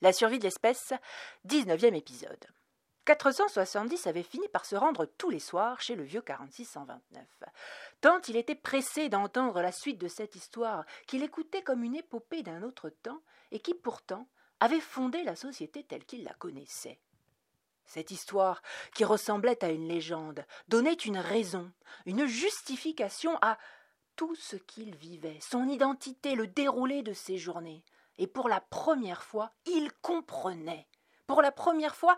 La survie de l'espèce, 19e épisode. 470 avait fini par se rendre tous les soirs chez le vieux 4629. Tant il était pressé d'entendre la suite de cette histoire qu'il écoutait comme une épopée d'un autre temps et qui pourtant avait fondé la société telle qu'il la connaissait. Cette histoire, qui ressemblait à une légende, donnait une raison, une justification à tout ce qu'il vivait, son identité, le déroulé de ses journées, et pour la première fois, il comprenait. Pour la première fois,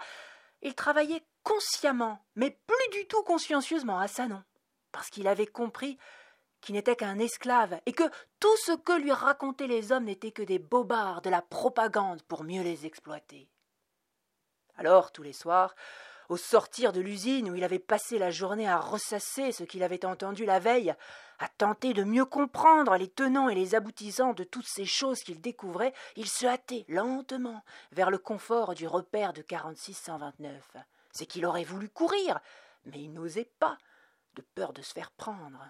il travaillait consciemment, mais plus du tout consciencieusement à ça non, parce qu'il avait compris qu'il n'était qu'un esclave, et que tout ce que lui racontaient les hommes n'était que des bobards, de la propagande pour mieux les exploiter. Alors, tous les soirs, au sortir de l'usine où il avait passé la journée à ressasser ce qu'il avait entendu la veille, à tenter de mieux comprendre les tenants et les aboutissants de toutes ces choses qu'il découvrait, il se hâtait lentement vers le confort du repère de 4629. C'est qu'il aurait voulu courir, mais il n'osait pas, de peur de se faire prendre.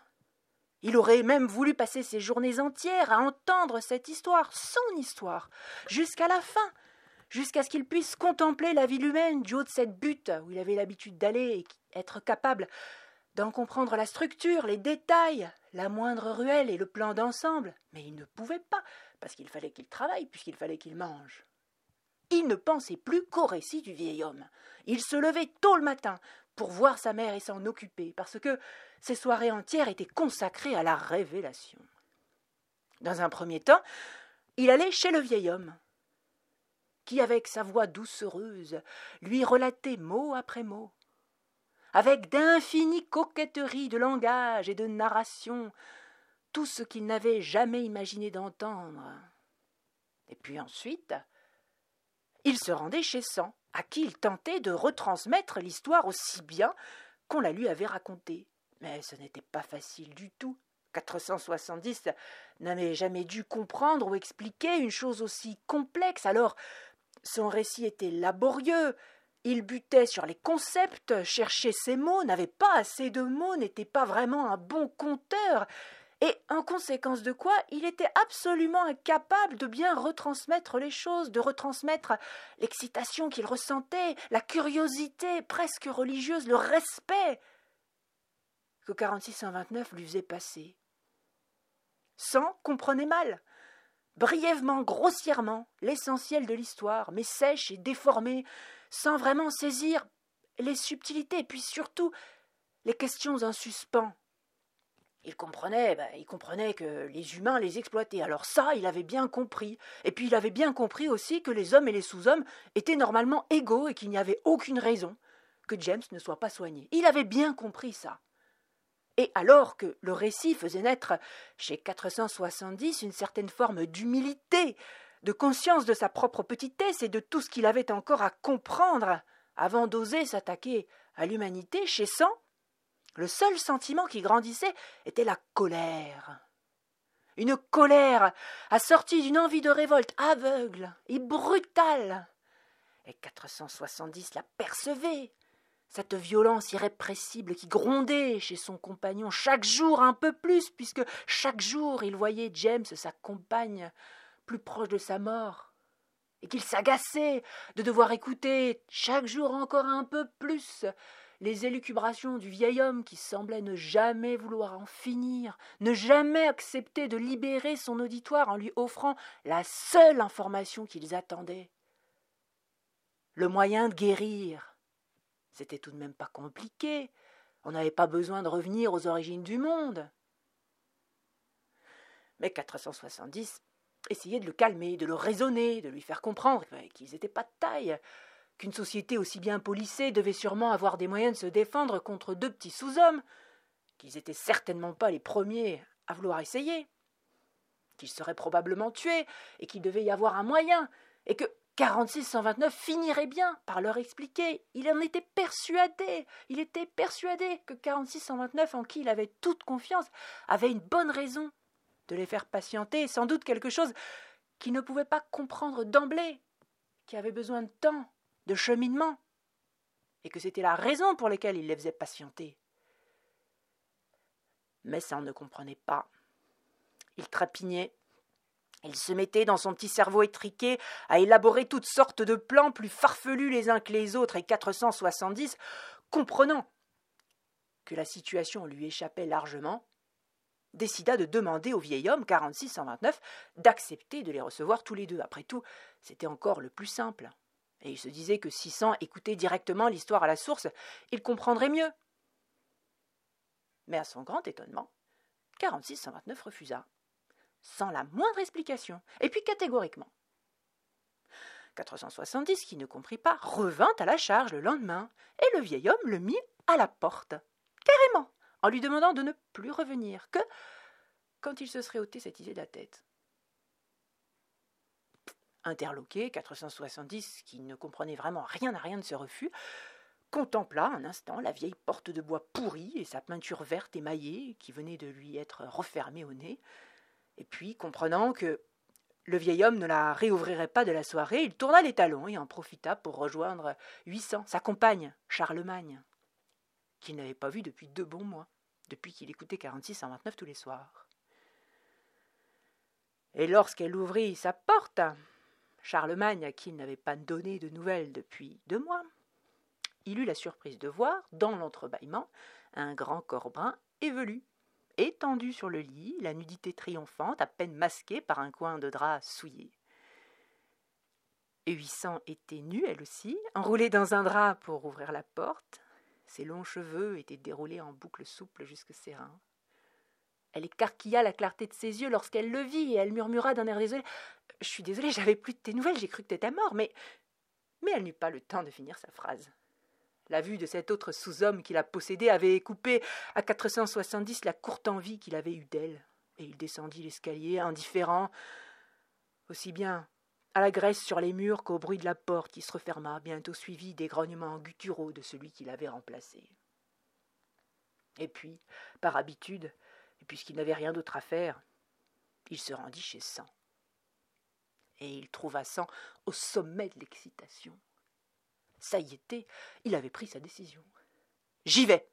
Il aurait même voulu passer ses journées entières à entendre cette histoire, son histoire, jusqu'à la fin, jusqu'à ce qu'il puisse contempler la ville humaine du haut de cette butte où il avait l'habitude d'aller et être capable d'en comprendre la structure, les détails, la moindre ruelle et le plan d'ensemble. Mais il ne pouvait pas, parce qu'il fallait qu'il travaille, puisqu'il fallait qu'il mange. Il ne pensait plus qu'au récit du vieil homme. Il se levait tôt le matin pour voir sa mère et s'en occuper, parce que ses soirées entières étaient consacrées à la révélation. Dans un premier temps, il allait chez le vieil homme, qui, avec sa voix doucereuse, lui relatait mot après mot, avec d'infinies coquetteries de langage et de narration, tout ce qu'il n'avait jamais imaginé d'entendre. Et puis ensuite, il se rendait chez Sang, à qui il tentait de retransmettre l'histoire aussi bien qu'on la lui avait racontée. Mais ce n'était pas facile du tout. 470 n'avait jamais dû comprendre ou expliquer une chose aussi complexe, alors son récit était laborieux, il butait sur les concepts, cherchait ses mots, n'avait pas assez de mots, n'était pas vraiment un bon conteur, et en conséquence de quoi il était absolument incapable de bien retransmettre les choses, de retransmettre l'excitation qu'il ressentait, la curiosité presque religieuse, le respect que 4629 lui faisait passer. Sans comprenait mal brièvement, grossièrement, l'essentiel de l'histoire, mais sèche et déformée, sans vraiment saisir les subtilités, puis surtout les questions en suspens. Il comprenait, ben, il comprenait que les humains les exploitaient. Alors ça, il avait bien compris. Et puis il avait bien compris aussi que les hommes et les sous-hommes étaient normalement égaux et qu'il n'y avait aucune raison que James ne soit pas soigné. Il avait bien compris ça. Et alors que le récit faisait naître chez 470 une certaine forme d'humilité, de conscience de sa propre petitesse et de tout ce qu'il avait encore à comprendre avant d'oser s'attaquer à l'humanité, chez Cent, le seul sentiment qui grandissait était la colère. Une colère assortie d'une envie de révolte aveugle et brutale. Et 470 la percevait, cette violence irrépressible qui grondait chez son compagnon chaque jour un peu plus, puisque chaque jour il voyait James, sa compagne, plus proche de sa mort, et qu'il s'agaçait de devoir écouter chaque jour encore un peu plus les élucubrations du vieil homme qui semblait ne jamais vouloir en finir, ne jamais accepter de libérer son auditoire en lui offrant la seule information qu'ils attendaient. Le moyen de guérir, c'était tout de même pas compliqué. On n'avait pas besoin de revenir aux origines du monde. Mais 470 essayait de le calmer, de le raisonner, de lui faire comprendre qu'ils n'étaient pas de taille, qu'une société aussi bien polissée devait sûrement avoir des moyens de se défendre contre deux petits sous-hommes, qu'ils n'étaient certainement pas les premiers à vouloir essayer, qu'ils seraient probablement tués, et qu'il devait y avoir un moyen, et que 4629 finirait bien par leur expliquer. Il en était persuadé. Il était persuadé que 4629, en qui il avait toute confiance, avait une bonne raison de les faire patienter, sans doute quelque chose qu'ils ne pouvaient pas comprendre d'emblée, qui avait besoin de temps, de cheminement, et que c'était la raison pour laquelle il les faisait patienter. Mais ça ne comprenait pas. Il trépignait, Il se mettait dans son petit cerveau étriqué à élaborer toutes sortes de plans plus farfelus les uns que les autres, et 470, comprenant que la situation lui échappait largement, décida de demander au vieil homme 4629 d'accepter de les recevoir tous les deux. Après tout, c'était encore le plus simple. Et il se disait que 600 écoutait directement l'histoire à la source, il comprendrait mieux. Mais à son grand étonnement, 4629 refusa, sans la moindre explication, et puis catégoriquement. 470, qui ne comprit pas, revint à la charge le lendemain, et le vieil homme le mit à la porte, carrément, en lui demandant de ne plus revenir, que quand il se serait ôté cette idée de la tête. Interloqué, 470, qui ne comprenait vraiment rien à rien de ce refus, contempla un instant la vieille porte de bois pourrie et sa peinture verte émaillée qui venait de lui être refermée au nez, et puis, comprenant que le vieil homme ne la réouvrirait pas de la soirée, il tourna les talons et en profita pour rejoindre 800, sa compagne, Charlemagne, qu'il n'avait pas vue depuis deux bons mois, depuis qu'il écoutait 46 29 tous les soirs. Et lorsqu'elle ouvrit sa porte, Charlemagne, à qui il n'avait pas donné de nouvelles depuis deux mois, il eut la surprise de voir, dans l'entrebâillement, un grand corps brun évelu, étendu sur le lit, la nudité triomphante, à peine masquée par un coin de drap souillé. Huissant était nue, elle aussi, enroulée dans un drap pour ouvrir la porte. Ses longs cheveux étaient déroulés en boucles souples jusque ses reins. Elle écarquilla la clarté de ses yeux lorsqu'elle le vit, et elle murmura d'un air désolé Je suis désolée, j'avais plus de tes nouvelles, j'ai cru que t'étais mort, mais. Mais elle n'eut pas le temps de finir sa phrase. La vue de cet autre sous-homme qui la possédait avait coupé à 470 la courte envie qu'il avait eue d'elle, et il descendit l'escalier, indifférent, aussi bien à la graisse sur les murs qu'au bruit de la porte qui se referma, bientôt suivi des grognements gutturaux de celui qui l'avait remplacé. Et puis, par habitude, et puisqu'il n'avait rien d'autre à faire, il se rendit chez Sang. Et il trouva Sang au sommet de l'excitation. Ça y était, il avait pris sa décision. J'y vais.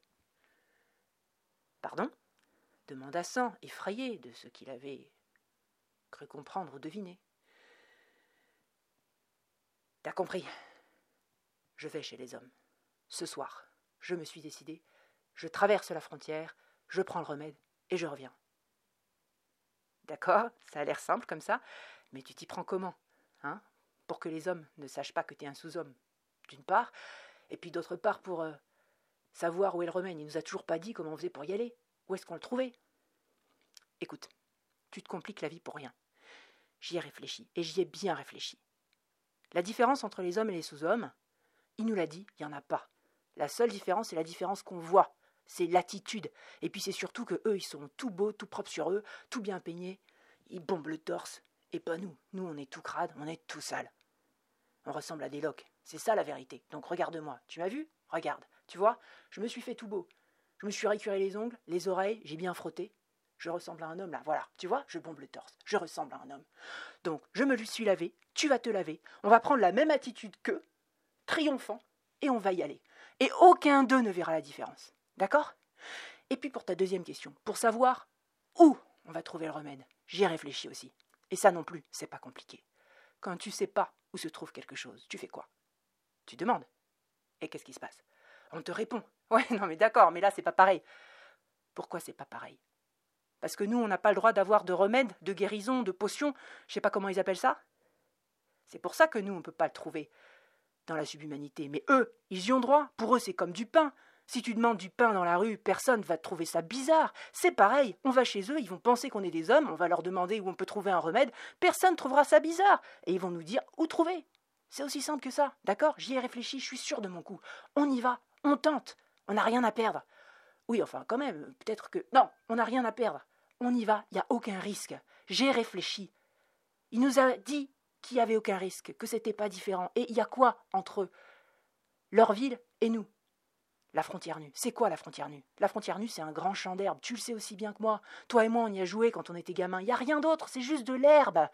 Pardon? demanda Sang, effrayé de ce qu'il avait cru comprendre ou deviner. T'as compris? Je vais chez les hommes. Ce soir, je me suis décidé. Je traverse la frontière, je prends le remède et je reviens. D'accord, ça a l'air simple comme ça, mais tu t'y prends comment Hein? Pour que les hommes ne sachent pas que t'es un sous-homme d'une part, et puis d'autre part pour euh, savoir où est le remède. Il nous a toujours pas dit comment on faisait pour y aller. Où est-ce qu'on le trouvait? Écoute, tu te compliques la vie pour rien. J'y ai réfléchi, et j'y ai bien réfléchi. La différence entre les hommes et les sous-hommes, il nous l'a dit, il n'y en a pas. La seule différence, c'est la différence qu'on voit. C'est l'attitude. Et puis c'est surtout que eux, ils sont tout beaux, tout propres sur eux, tout bien peignés. Ils bombent le torse. Et pas nous. Nous, on est tout crade, on est tout sale. On ressemble à des loques. C'est ça la vérité. Donc regarde-moi. Tu m'as vu? Regarde. Tu vois? Je me suis fait tout beau. Je me suis récuré les ongles, les oreilles, j'ai bien frotté. Je ressemble à un homme là. Voilà. Tu vois? Je bombe le torse. Je ressemble à un homme. Donc je me suis lavé. Tu vas te laver. On va prendre la même attitude qu'eux, triomphant, et on va y aller. Et aucun d'eux ne verra la différence. D'accord? Et puis pour ta deuxième question, pour savoir où on va trouver le remède, j'y ai réfléchi aussi. Et ça non plus, c'est pas compliqué. Quand tu sais pas où se trouve quelque chose, tu fais quoi? Tu demandes. Et qu'est-ce qui se passe? On te répond. Ouais, non mais d'accord, mais là c'est pas pareil. Pourquoi c'est pas pareil? Parce que nous, on n'a pas le droit d'avoir de remède, de guérison, de potion, je sais pas comment ils appellent ça. C'est pour ça que nous, on ne peut pas le trouver dans la subhumanité. Mais eux, ils y ont droit. Pour eux, c'est comme du pain. Si tu demandes du pain dans la rue, personne va trouver ça bizarre. C'est pareil, on va chez eux, ils vont penser qu'on est des hommes, on va leur demander où on peut trouver un remède, personne trouvera ça bizarre. Et ils vont nous dire où trouver. C'est aussi simple que ça, d'accord? J'y ai réfléchi, je suis sûr de mon coup. On y va, on tente, on n'a rien à perdre. Oui, enfin, quand même, peut-être que. Non, on n'a rien à perdre. On y va, il n'y a aucun risque. J'ai réfléchi. Il nous a dit qu'il n'y avait aucun risque, que c'était pas différent. Et il y a quoi entre eux? Leur ville et nous la frontière nue. C'est quoi la frontière nue? La frontière nue, c'est un grand champ d'herbe. Tu le sais aussi bien que moi. Toi et moi, on y a joué quand on était gamin. Il n'y a rien d'autre, c'est juste de l'herbe.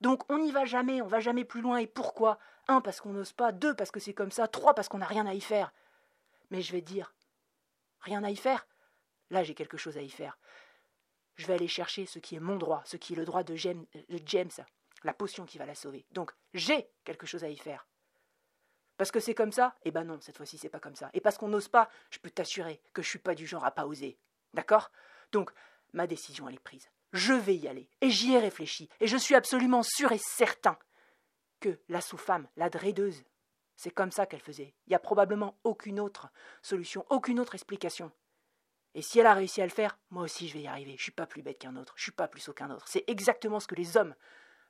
Donc on n'y va jamais, on va jamais plus loin. Et pourquoi? Un, parce qu'on n'ose pas. Deux, parce que c'est comme ça. Trois, parce qu'on n'a rien à y faire. Mais je vais dire, rien à y faire Là, j'ai quelque chose à y faire. je vais aller chercher ce qui est mon droit, ce qui est le droit de James, de James la potion qui va la sauver. Donc j'ai quelque chose à y faire. Parce que c'est comme ça? Eh ben non, cette fois-ci c'est pas comme ça. Et parce qu'on n'ose pas, je peux t'assurer que je suis pas du genre à pas oser. D'accord? Donc ma décision elle est prise. Je vais y aller. Et j'y ai réfléchi. Et je suis absolument sûr et certain que la sous-femme, la drédeuse, c'est comme ça qu'elle faisait. Il n'y a probablement aucune autre solution, aucune autre explication. Et si elle a réussi à le faire, moi aussi je vais y arriver. Je suis pas plus bête qu'un autre. Je suis pas plus qu'un autre. C'est exactement ce que les hommes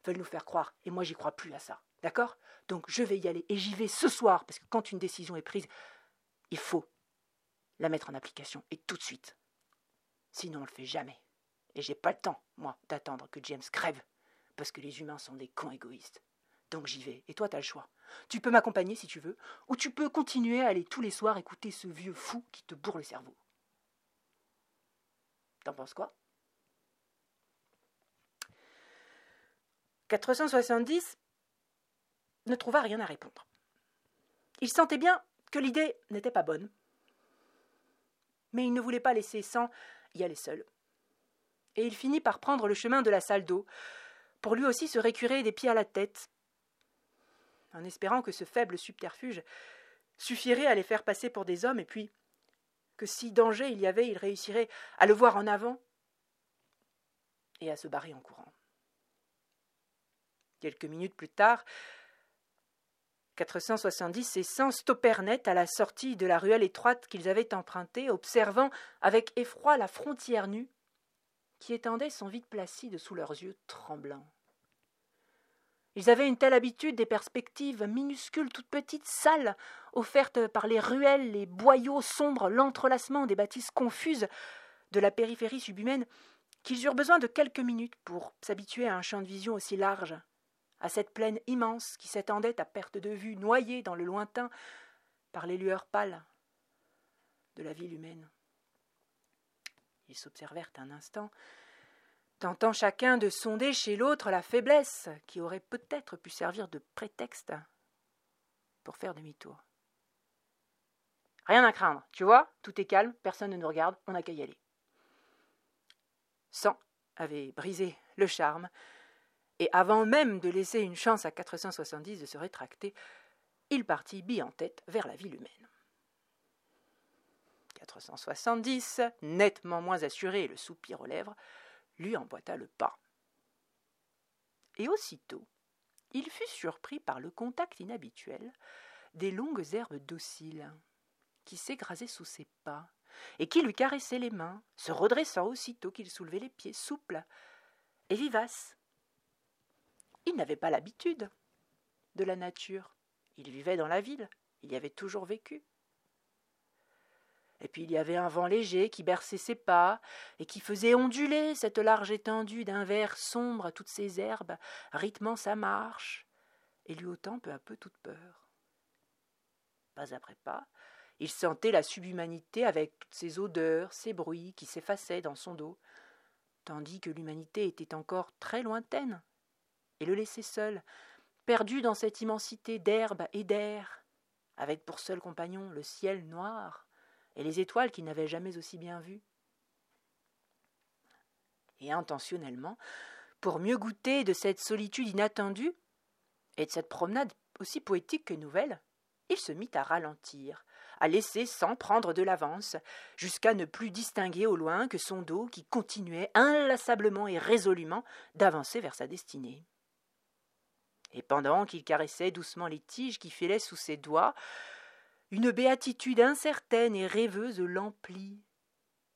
veulent nous faire croire. Et moi, j'y crois plus à ça. D'accord? Donc, je vais y aller. Et j'y vais ce soir. Parce que quand une décision est prise, il faut la mettre en application. Et tout de suite. Sinon, on le fait jamais. Et j'ai pas le temps, moi, d'attendre que James crève. Parce que les humains sont des cons égoïstes. Donc j'y vais. Et toi, t'as le choix. Tu peux m'accompagner si tu veux. Ou tu peux continuer à aller tous les soirs écouter ce vieux fou qui te bourre le cerveau. T'en penses quoi? 470 ne trouva rien à répondre. Il sentait bien que l'idée n'était pas bonne, mais il ne voulait pas laisser sans y aller seul. Et il finit par prendre le chemin de la salle d'eau, pour lui aussi se récurer des pieds à la tête, en espérant que ce faible subterfuge suffirait à les faire passer pour des hommes, et puis que si danger il y avait, il réussirait à le voir en avant et à se barrer en courant. Quelques minutes plus tard, 470 et 100 stoppèrent net à la sortie de la ruelle étroite qu'ils avaient empruntée, observant avec effroi la frontière nue qui étendait son vide placide sous leurs yeux tremblants. Ils avaient une telle habitude des perspectives minuscules, toutes petites, sales, offertes par les ruelles, les boyaux sombres, l'entrelacement des bâtisses confuses de la périphérie subhumaine, qu'ils eurent besoin de quelques minutes pour s'habituer à un champ de vision aussi large, à cette plaine immense qui s'étendait à perte de vue, noyée dans le lointain par les lueurs pâles de la ville humaine. Ils s'observèrent un instant, tentant chacun de sonder chez l'autre la faiblesse qui aurait peut-être pu servir de prétexte pour faire demi-tour. Rien à craindre, tu vois, tout est calme, personne ne nous regarde, on n'a qu'à y aller. Sang avait brisé le charme, et avant même de laisser une chance à 470 de se rétracter, il partit bille en tête vers la ville humaine. 470, nettement moins assuré le soupir aux lèvres, lui emboîta le pas. Et aussitôt, il fut surpris par le contact inhabituel des longues herbes dociles qui s'égrasaient sous ses pas et qui lui caressaient les mains, se redressant aussitôt qu'il soulevait les pieds souples et vivaces il n'avait pas l'habitude de la nature. Il vivait dans la ville, il y avait toujours vécu. Et puis il y avait un vent léger qui berçait ses pas et qui faisait onduler cette large étendue d'un vert sombre à toutes ces herbes, rythmant sa marche et lui ôtant peu à peu toute peur. Pas après pas, il sentait la subhumanité avec toutes ces odeurs, ces bruits qui s'effaçaient dans son dos, tandis que l'humanité était encore très lointaine et le laisser seul, perdu dans cette immensité d'herbe et d'air, avec pour seul compagnon le ciel noir et les étoiles qu'il n'avait jamais aussi bien vues. Et intentionnellement, pour mieux goûter de cette solitude inattendue et de cette promenade aussi poétique que nouvelle, il se mit à ralentir, à laisser sans prendre de l'avance, jusqu'à ne plus distinguer au loin que son dos qui continuait inlassablement et résolument d'avancer vers sa destinée et pendant qu'il caressait doucement les tiges qui filaient sous ses doigts, une béatitude incertaine et rêveuse l'emplit,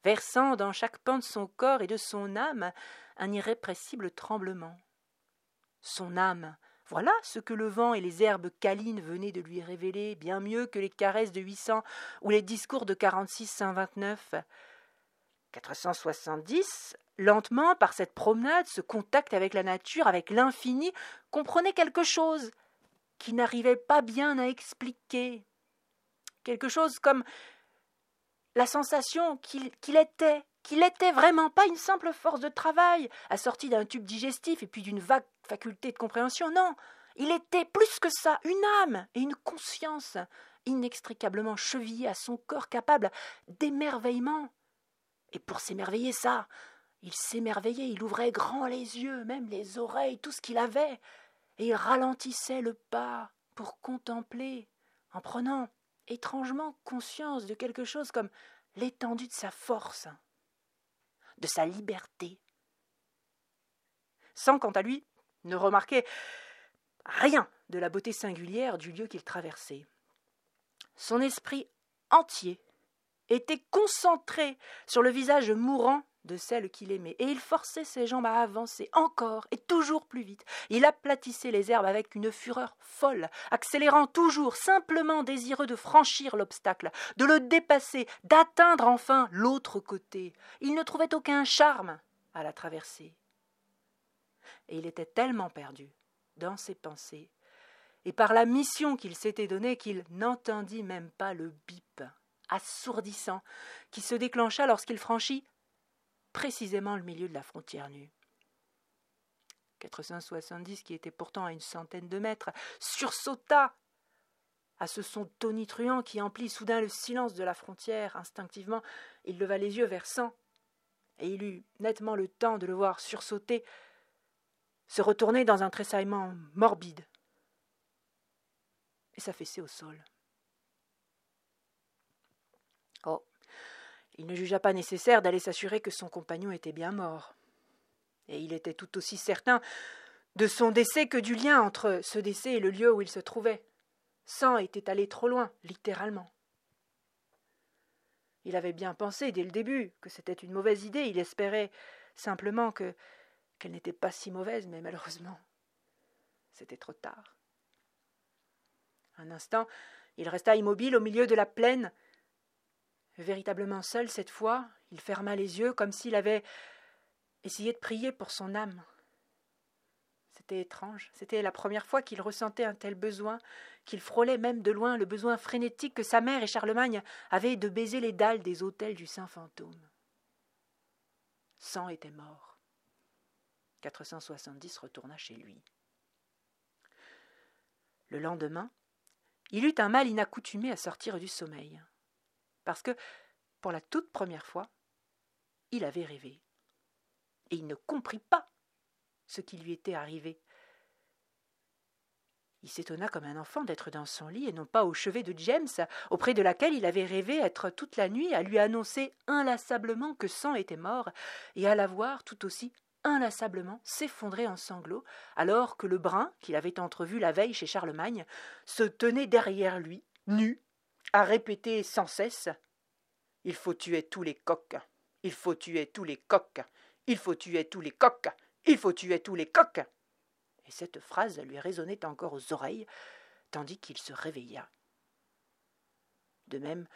versant dans chaque pan de son corps et de son âme un irrépressible tremblement. Son âme, voilà ce que le vent et les herbes câlines venaient de lui révéler, bien mieux que les caresses de huit cents ou les discours de quarante-six vingt-neuf. 470, lentement, par cette promenade, ce contact avec la nature, avec l'infini, comprenait quelque chose qui n'arrivait pas bien à expliquer. Quelque chose comme la sensation qu'il était, qu'il était vraiment pas une simple force de travail, assortie d'un tube digestif et puis d'une vague faculté de compréhension. Non, il était plus que ça, une âme et une conscience inextricablement chevillée à son corps capable d'émerveillement et pour s'émerveiller ça, Il s'émerveillait, il ouvrait grand les yeux, même les oreilles, tout ce qu'il avait, et il ralentissait le pas pour contempler, en prenant étrangement conscience de quelque chose comme l'étendue de sa force, de sa liberté, sans quant à lui ne remarquer rien de la beauté singulière du lieu qu'il traversait. Son esprit entier était concentré sur le visage mourant de celle qu'il aimait, et il forçait ses jambes à avancer encore et toujours plus vite. Il aplatissait les herbes avec une fureur folle, accélérant toujours, simplement désireux de franchir l'obstacle, de le dépasser, d'atteindre enfin l'autre côté. Il ne trouvait aucun charme à la traverser. Et il était tellement perdu dans ses pensées, et par la mission qu'il s'était donnée qu'il n'entendit même pas le bip assourdissant qui se déclencha lorsqu'il franchit précisément le milieu de la frontière nue. 470, qui était pourtant à une centaine de mètres, sursauta à ce son tonitruant qui emplit soudain le silence de la frontière. Instinctivement, il leva les yeux vers sang, et il eut nettement le temps de le voir sursauter, se retourner dans un tressaillement morbide, et s'affaisser au sol. Oh, il ne jugea pas nécessaire d'aller s'assurer que son compagnon était bien mort. Et il était tout aussi certain de son décès que du lien entre ce décès et le lieu où il se trouvait. Sang était allé trop loin, littéralement. Il avait bien pensé dès le début que c'était une mauvaise idée, il espérait simplement que qu'elle n'était pas si mauvaise, mais malheureusement, c'était trop tard. Un instant, il resta immobile au milieu de la plaine, Véritablement seul cette fois, il ferma les yeux comme s'il avait essayé de prier pour son âme. C'était étrange, c'était la première fois qu'il ressentait un tel besoin, qu'il frôlait même de loin le besoin frénétique que sa mère et Charlemagne avaient de baiser les dalles des hôtels du Saint Fantôme. Cent était mort. 470 retourna chez lui. Le lendemain, il eut un mal inaccoutumé à sortir du sommeil parce que, pour la toute première fois, il avait rêvé. Et il ne comprit pas ce qui lui était arrivé. Il s'étonna comme un enfant d'être dans son lit et non pas au chevet de James, auprès de laquelle il avait rêvé être toute la nuit, à lui annoncer inlassablement que sang était mort, et à la voir tout aussi inlassablement s'effondrer en sanglots, alors que le brun, qu'il avait entrevu la veille chez Charlemagne, se tenait derrière lui, nu, à répéter sans cesse Il faut tuer tous les coqs, il faut tuer tous les coqs, il faut tuer tous les coqs, il faut tuer tous les coqs. Et cette phrase lui résonnait encore aux oreilles, tandis qu'il se réveilla. De même,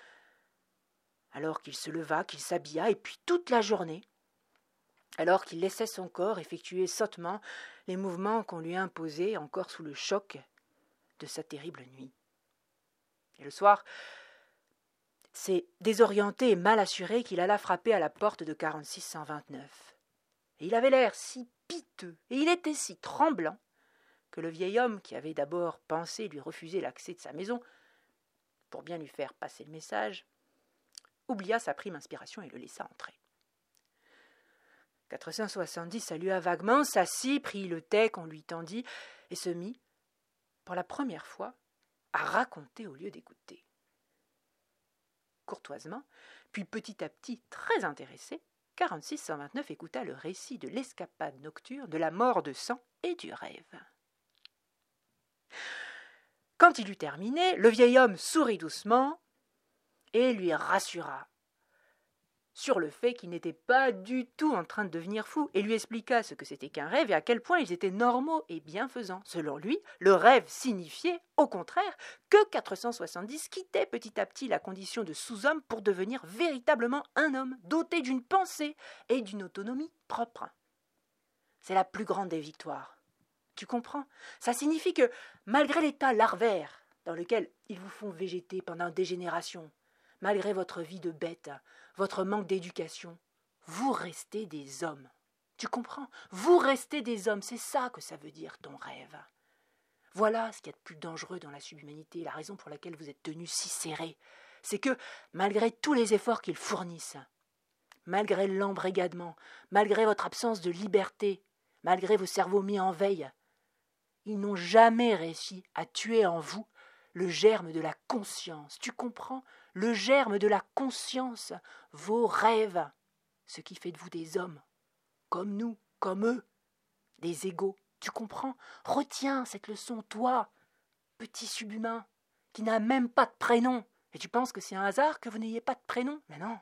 alors qu'il se leva, qu'il s'habilla, et puis toute la journée, alors qu'il laissait son corps effectuer sottement les mouvements qu'on lui imposait encore sous le choc de sa terrible nuit. Et le soir, c'est désorienté et mal assuré qu'il alla frapper à la porte de 4629. Et il avait l'air si piteux, et il était si tremblant, que le vieil homme, qui avait d'abord pensé lui refuser l'accès de sa maison, pour bien lui faire passer le message, oublia sa prime inspiration et le laissa entrer. 470 salua vaguement, s'assit, prit le thé qu'on lui tendit, et se mit, pour la première fois, à raconter au lieu d'écouter. Courtoisement, puis petit à petit très intéressé, 4629 écouta le récit de l'escapade nocturne, de la mort de sang et du rêve. Quand il eut terminé, le vieil homme sourit doucement et lui rassura sur le fait qu'il n'était pas du tout en train de devenir fou, et lui expliqua ce que c'était qu'un rêve et à quel point ils étaient normaux et bienfaisants. Selon lui, le rêve signifiait, au contraire, que 470 quittait petit à petit la condition de sous-homme pour devenir véritablement un homme, doté d'une pensée et d'une autonomie propre. C'est la plus grande des victoires. Tu comprends? Ça signifie que, malgré l'état larvaire dans lequel ils vous font végéter pendant des générations, malgré votre vie de bête, votre manque d'éducation, vous restez des hommes. Tu comprends? Vous restez des hommes, c'est ça que ça veut dire ton rêve. Voilà ce qu'il y a de plus dangereux dans la subhumanité, la raison pour laquelle vous êtes tenus si serrés. C'est que, malgré tous les efforts qu'ils fournissent, malgré l'embrigadement, malgré votre absence de liberté, malgré vos cerveaux mis en veille. Ils n'ont jamais réussi à tuer en vous le germe de la conscience. Tu comprends? Le germe de la conscience, vos rêves, ce qui fait de vous des hommes, comme nous, comme eux, des égaux. Tu comprends? Retiens cette leçon, toi, petit subhumain, qui n'a même pas de prénom. Et tu penses que c'est un hasard que vous n'ayez pas de prénom? Mais non,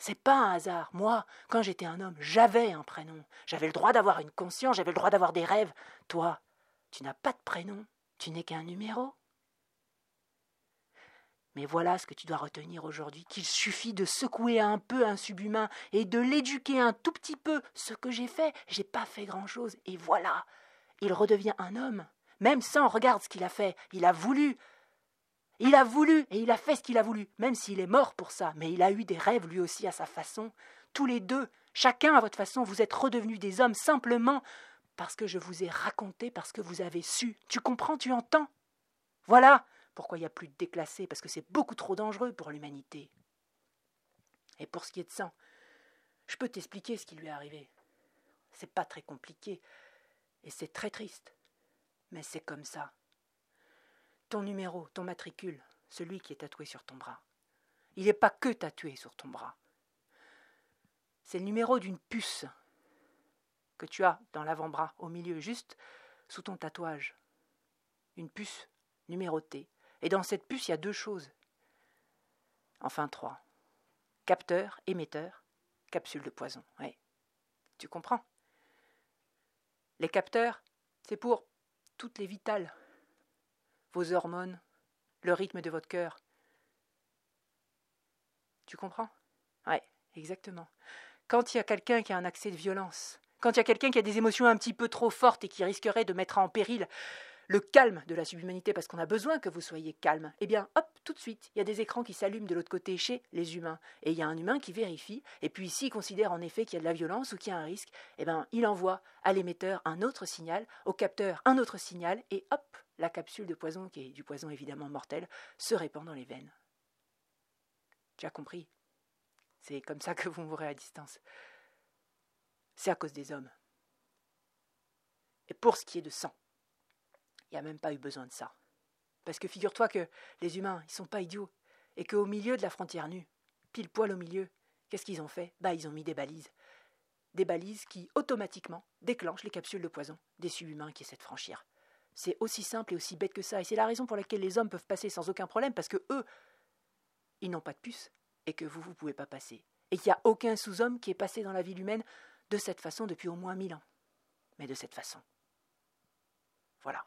c'est pas un hasard. Moi, quand j'étais un homme, j'avais un prénom. J'avais le droit d'avoir une conscience, j'avais le droit d'avoir des rêves. Toi, tu n'as pas de prénom, tu n'es qu'un numéro. Mais voilà ce que tu dois retenir aujourd'hui, qu'il suffit de secouer un peu un subhumain et de l'éduquer un tout petit peu. Ce que j'ai fait, j'ai pas fait grand-chose. Et voilà, il redevient un homme. Même sans, regarde ce qu'il a fait. Il a voulu. Il a voulu et il a fait ce qu'il a voulu, même s'il est mort pour ça. Mais il a eu des rêves lui aussi à sa façon. Tous les deux, chacun à votre façon, vous êtes redevenus des hommes simplement parce que je vous ai raconté, parce que vous avez su. Tu comprends, tu entends? Voilà pourquoi il n'y a plus de déclassés Parce que c'est beaucoup trop dangereux pour l'humanité. Et pour ce qui est de sang, je peux t'expliquer ce qui lui est arrivé. C'est pas très compliqué, et c'est très triste. Mais c'est comme ça. Ton numéro, ton matricule, celui qui est tatoué sur ton bras. Il n'est pas que tatoué sur ton bras. C'est le numéro d'une puce que tu as dans l'avant-bras, au milieu, juste sous ton tatouage. Une puce numérotée et dans cette puce, il y a deux choses. Enfin trois. Capteur, émetteur, capsule de poison. Oui. Tu comprends? Les capteurs, c'est pour toutes les vitales. Vos hormones, le rythme de votre cœur. Tu comprends? Oui, exactement. Quand il y a quelqu'un qui a un accès de violence, quand il y a quelqu'un qui a des émotions un petit peu trop fortes et qui risquerait de mettre en péril le calme de la subhumanité, parce qu'on a besoin que vous soyez calme, eh bien, hop, tout de suite, il y a des écrans qui s'allument de l'autre côté chez les humains. Et il y a un humain qui vérifie, et puis s'il considère en effet qu'il y a de la violence ou qu'il y a un risque, eh bien, il envoie à l'émetteur un autre signal, au capteur un autre signal, et hop, la capsule de poison, qui est du poison évidemment mortel, se répand dans les veines. Tu as compris? C'est comme ça que vous mourrez à distance. C'est à cause des hommes. Et pour ce qui est de sang, il n'y a même pas eu besoin de ça. Parce que figure-toi que les humains, ils sont pas idiots, et qu'au milieu de la frontière nue, pile poil au milieu, qu'est-ce qu'ils ont fait? Bah, ils ont mis des balises. Des balises qui, automatiquement, déclenchent les capsules de poison des subhumains qui essaient de franchir. C'est aussi simple et aussi bête que ça, et c'est la raison pour laquelle les hommes peuvent passer sans aucun problème, parce que eux, ils n'ont pas de puce, et que vous, vous pouvez pas passer. Et qu'il n'y a aucun sous-homme qui est passé dans la vie humaine de cette façon depuis au moins mille ans. Mais de cette façon. Voilà.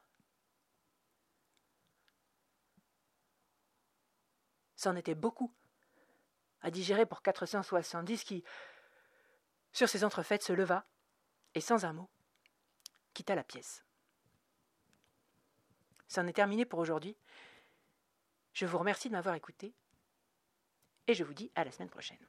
C'en était beaucoup à digérer pour 470 qui, sur ses entrefaites, se leva et, sans un mot, quitta la pièce. C'en est terminé pour aujourd'hui. Je vous remercie de m'avoir écouté et je vous dis à la semaine prochaine.